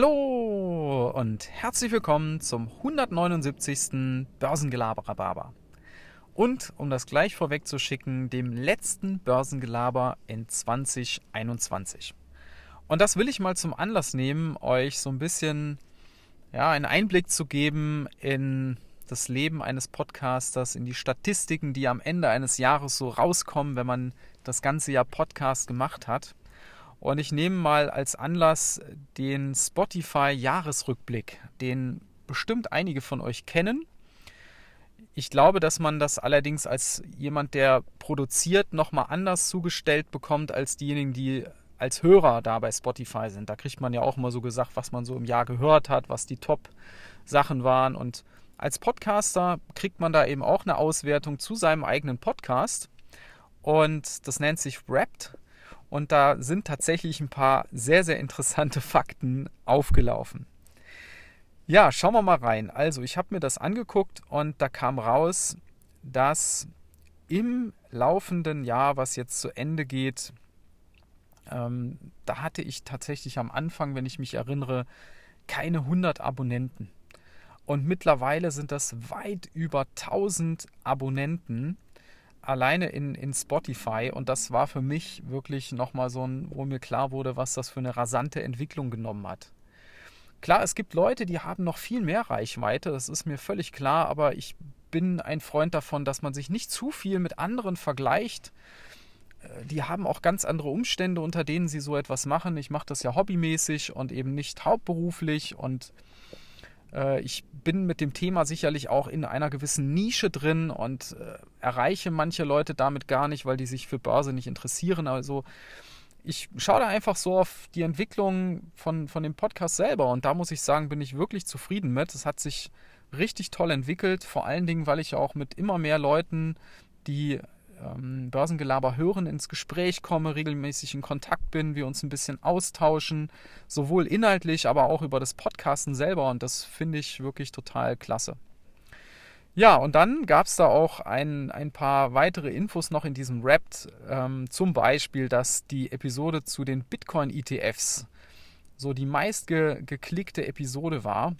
Hallo und herzlich willkommen zum 179. Börsengelaber Und um das gleich vorwegzuschicken, dem letzten Börsengelaber in 2021. Und das will ich mal zum Anlass nehmen, euch so ein bisschen ja, einen Einblick zu geben in das Leben eines Podcasters, in die Statistiken, die am Ende eines Jahres so rauskommen, wenn man das ganze Jahr Podcast gemacht hat. Und ich nehme mal als Anlass den Spotify-Jahresrückblick, den bestimmt einige von euch kennen. Ich glaube, dass man das allerdings als jemand, der produziert, nochmal anders zugestellt bekommt als diejenigen, die als Hörer da bei Spotify sind. Da kriegt man ja auch immer so gesagt, was man so im Jahr gehört hat, was die Top-Sachen waren. Und als Podcaster kriegt man da eben auch eine Auswertung zu seinem eigenen Podcast. Und das nennt sich Wrapped. Und da sind tatsächlich ein paar sehr, sehr interessante Fakten aufgelaufen. Ja, schauen wir mal rein. Also, ich habe mir das angeguckt und da kam raus, dass im laufenden Jahr, was jetzt zu Ende geht, ähm, da hatte ich tatsächlich am Anfang, wenn ich mich erinnere, keine 100 Abonnenten. Und mittlerweile sind das weit über 1000 Abonnenten alleine in, in Spotify und das war für mich wirklich nochmal so ein, wo mir klar wurde, was das für eine rasante Entwicklung genommen hat. Klar, es gibt Leute, die haben noch viel mehr Reichweite, das ist mir völlig klar, aber ich bin ein Freund davon, dass man sich nicht zu viel mit anderen vergleicht. Äh, die haben auch ganz andere Umstände, unter denen sie so etwas machen. Ich mache das ja hobbymäßig und eben nicht hauptberuflich und ich bin mit dem Thema sicherlich auch in einer gewissen Nische drin und äh, erreiche manche Leute damit gar nicht, weil die sich für Börse nicht interessieren. Also ich schaue da einfach so auf die Entwicklung von, von dem Podcast selber und da muss ich sagen, bin ich wirklich zufrieden mit. Es hat sich richtig toll entwickelt, vor allen Dingen, weil ich auch mit immer mehr Leuten, die ähm, Börsengelaber hören, ins Gespräch komme, regelmäßig in Kontakt bin, wir uns ein bisschen austauschen, sowohl inhaltlich, aber auch über das Podcasten selber und das finde ich wirklich total klasse. Ja, und dann gab es da auch ein, ein paar weitere Infos noch in diesem Rap, ähm, zum Beispiel, dass die Episode zu den Bitcoin-ETFs so die meistgeklickte Episode war.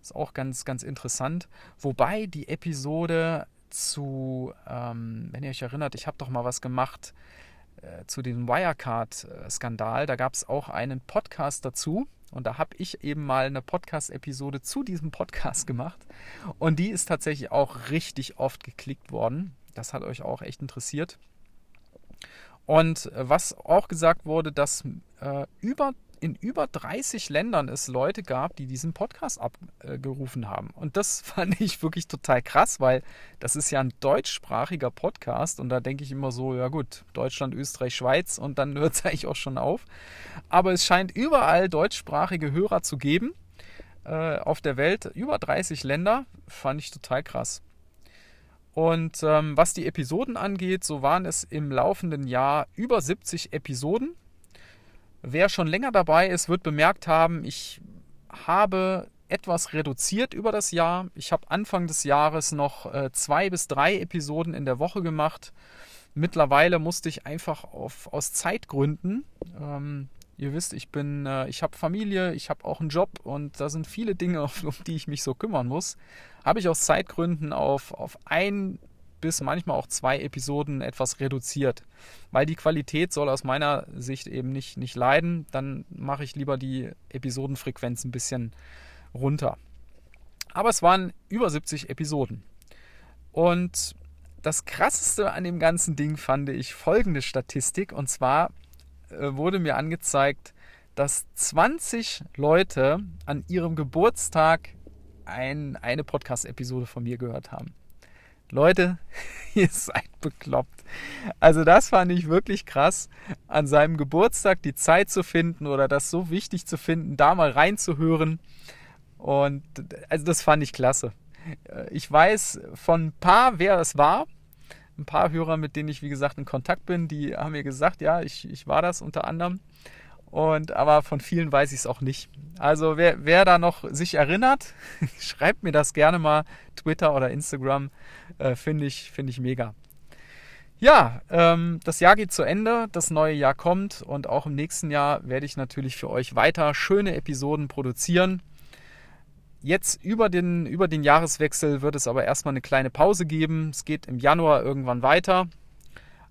Ist auch ganz, ganz interessant. Wobei die Episode zu, ähm, wenn ihr euch erinnert, ich habe doch mal was gemacht äh, zu dem Wirecard-Skandal. Da gab es auch einen Podcast dazu. Und da habe ich eben mal eine Podcast-Episode zu diesem Podcast gemacht. Und die ist tatsächlich auch richtig oft geklickt worden. Das hat euch auch echt interessiert. Und äh, was auch gesagt wurde, dass äh, über in über 30 Ländern es Leute gab, die diesen Podcast abgerufen haben. Und das fand ich wirklich total krass, weil das ist ja ein deutschsprachiger Podcast und da denke ich immer so, ja gut, Deutschland, Österreich, Schweiz und dann hört es eigentlich auch schon auf. Aber es scheint überall deutschsprachige Hörer zu geben äh, auf der Welt, über 30 Länder, fand ich total krass. Und ähm, was die Episoden angeht, so waren es im laufenden Jahr über 70 Episoden Wer schon länger dabei ist, wird bemerkt haben, ich habe etwas reduziert über das Jahr. Ich habe Anfang des Jahres noch äh, zwei bis drei Episoden in der Woche gemacht. Mittlerweile musste ich einfach auf, aus Zeitgründen, ähm, ihr wisst, ich bin, äh, ich habe Familie, ich habe auch einen Job und da sind viele Dinge, um die ich mich so kümmern muss, habe ich aus Zeitgründen auf, auf ein bis manchmal auch zwei Episoden etwas reduziert. Weil die Qualität soll aus meiner Sicht eben nicht, nicht leiden, dann mache ich lieber die Episodenfrequenz ein bisschen runter. Aber es waren über 70 Episoden. Und das Krasseste an dem ganzen Ding fand ich folgende Statistik. Und zwar äh, wurde mir angezeigt, dass 20 Leute an ihrem Geburtstag ein, eine Podcast-Episode von mir gehört haben. Leute, ihr seid bekloppt. Also das fand ich wirklich krass, an seinem Geburtstag die Zeit zu finden oder das so wichtig zu finden, da mal reinzuhören. Und also das fand ich klasse. Ich weiß von ein paar, wer es war. Ein paar Hörer, mit denen ich, wie gesagt, in Kontakt bin, die haben mir gesagt, ja, ich, ich war das unter anderem. Und aber von vielen weiß ich es auch nicht. Also wer, wer da noch sich erinnert, schreibt mir das gerne mal Twitter oder Instagram. Äh, Finde ich, find ich mega. Ja, ähm, das Jahr geht zu Ende, das neue Jahr kommt und auch im nächsten Jahr werde ich natürlich für euch weiter schöne Episoden produzieren. Jetzt über den, über den Jahreswechsel wird es aber erstmal eine kleine Pause geben. Es geht im Januar irgendwann weiter.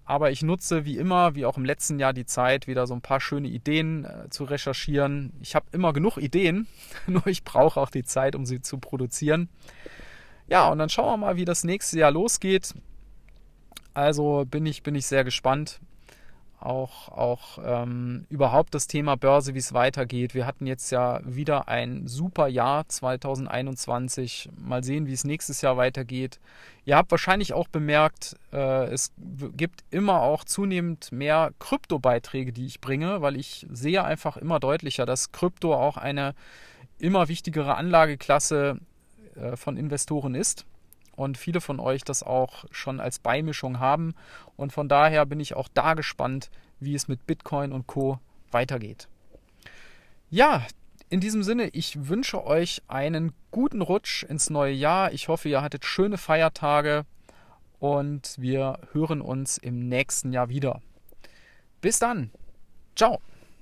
Aber ich nutze wie immer, wie auch im letzten Jahr, die Zeit, wieder so ein paar schöne Ideen äh, zu recherchieren. Ich habe immer genug Ideen, nur ich brauche auch die Zeit, um sie zu produzieren. Ja, und dann schauen wir mal, wie das nächste Jahr losgeht. Also bin ich, bin ich sehr gespannt. Auch, auch ähm, überhaupt das Thema Börse, wie es weitergeht. Wir hatten jetzt ja wieder ein super Jahr 2021. Mal sehen, wie es nächstes Jahr weitergeht. Ihr habt wahrscheinlich auch bemerkt, äh, es gibt immer auch zunehmend mehr Kryptobeiträge, die ich bringe, weil ich sehe einfach immer deutlicher, dass Krypto auch eine immer wichtigere Anlageklasse äh, von Investoren ist und viele von euch das auch schon als Beimischung haben. Und von daher bin ich auch da gespannt, wie es mit Bitcoin und Co weitergeht. Ja, in diesem Sinne, ich wünsche euch einen guten Rutsch ins neue Jahr. Ich hoffe, ihr hattet schöne Feiertage und wir hören uns im nächsten Jahr wieder. Bis dann. Ciao.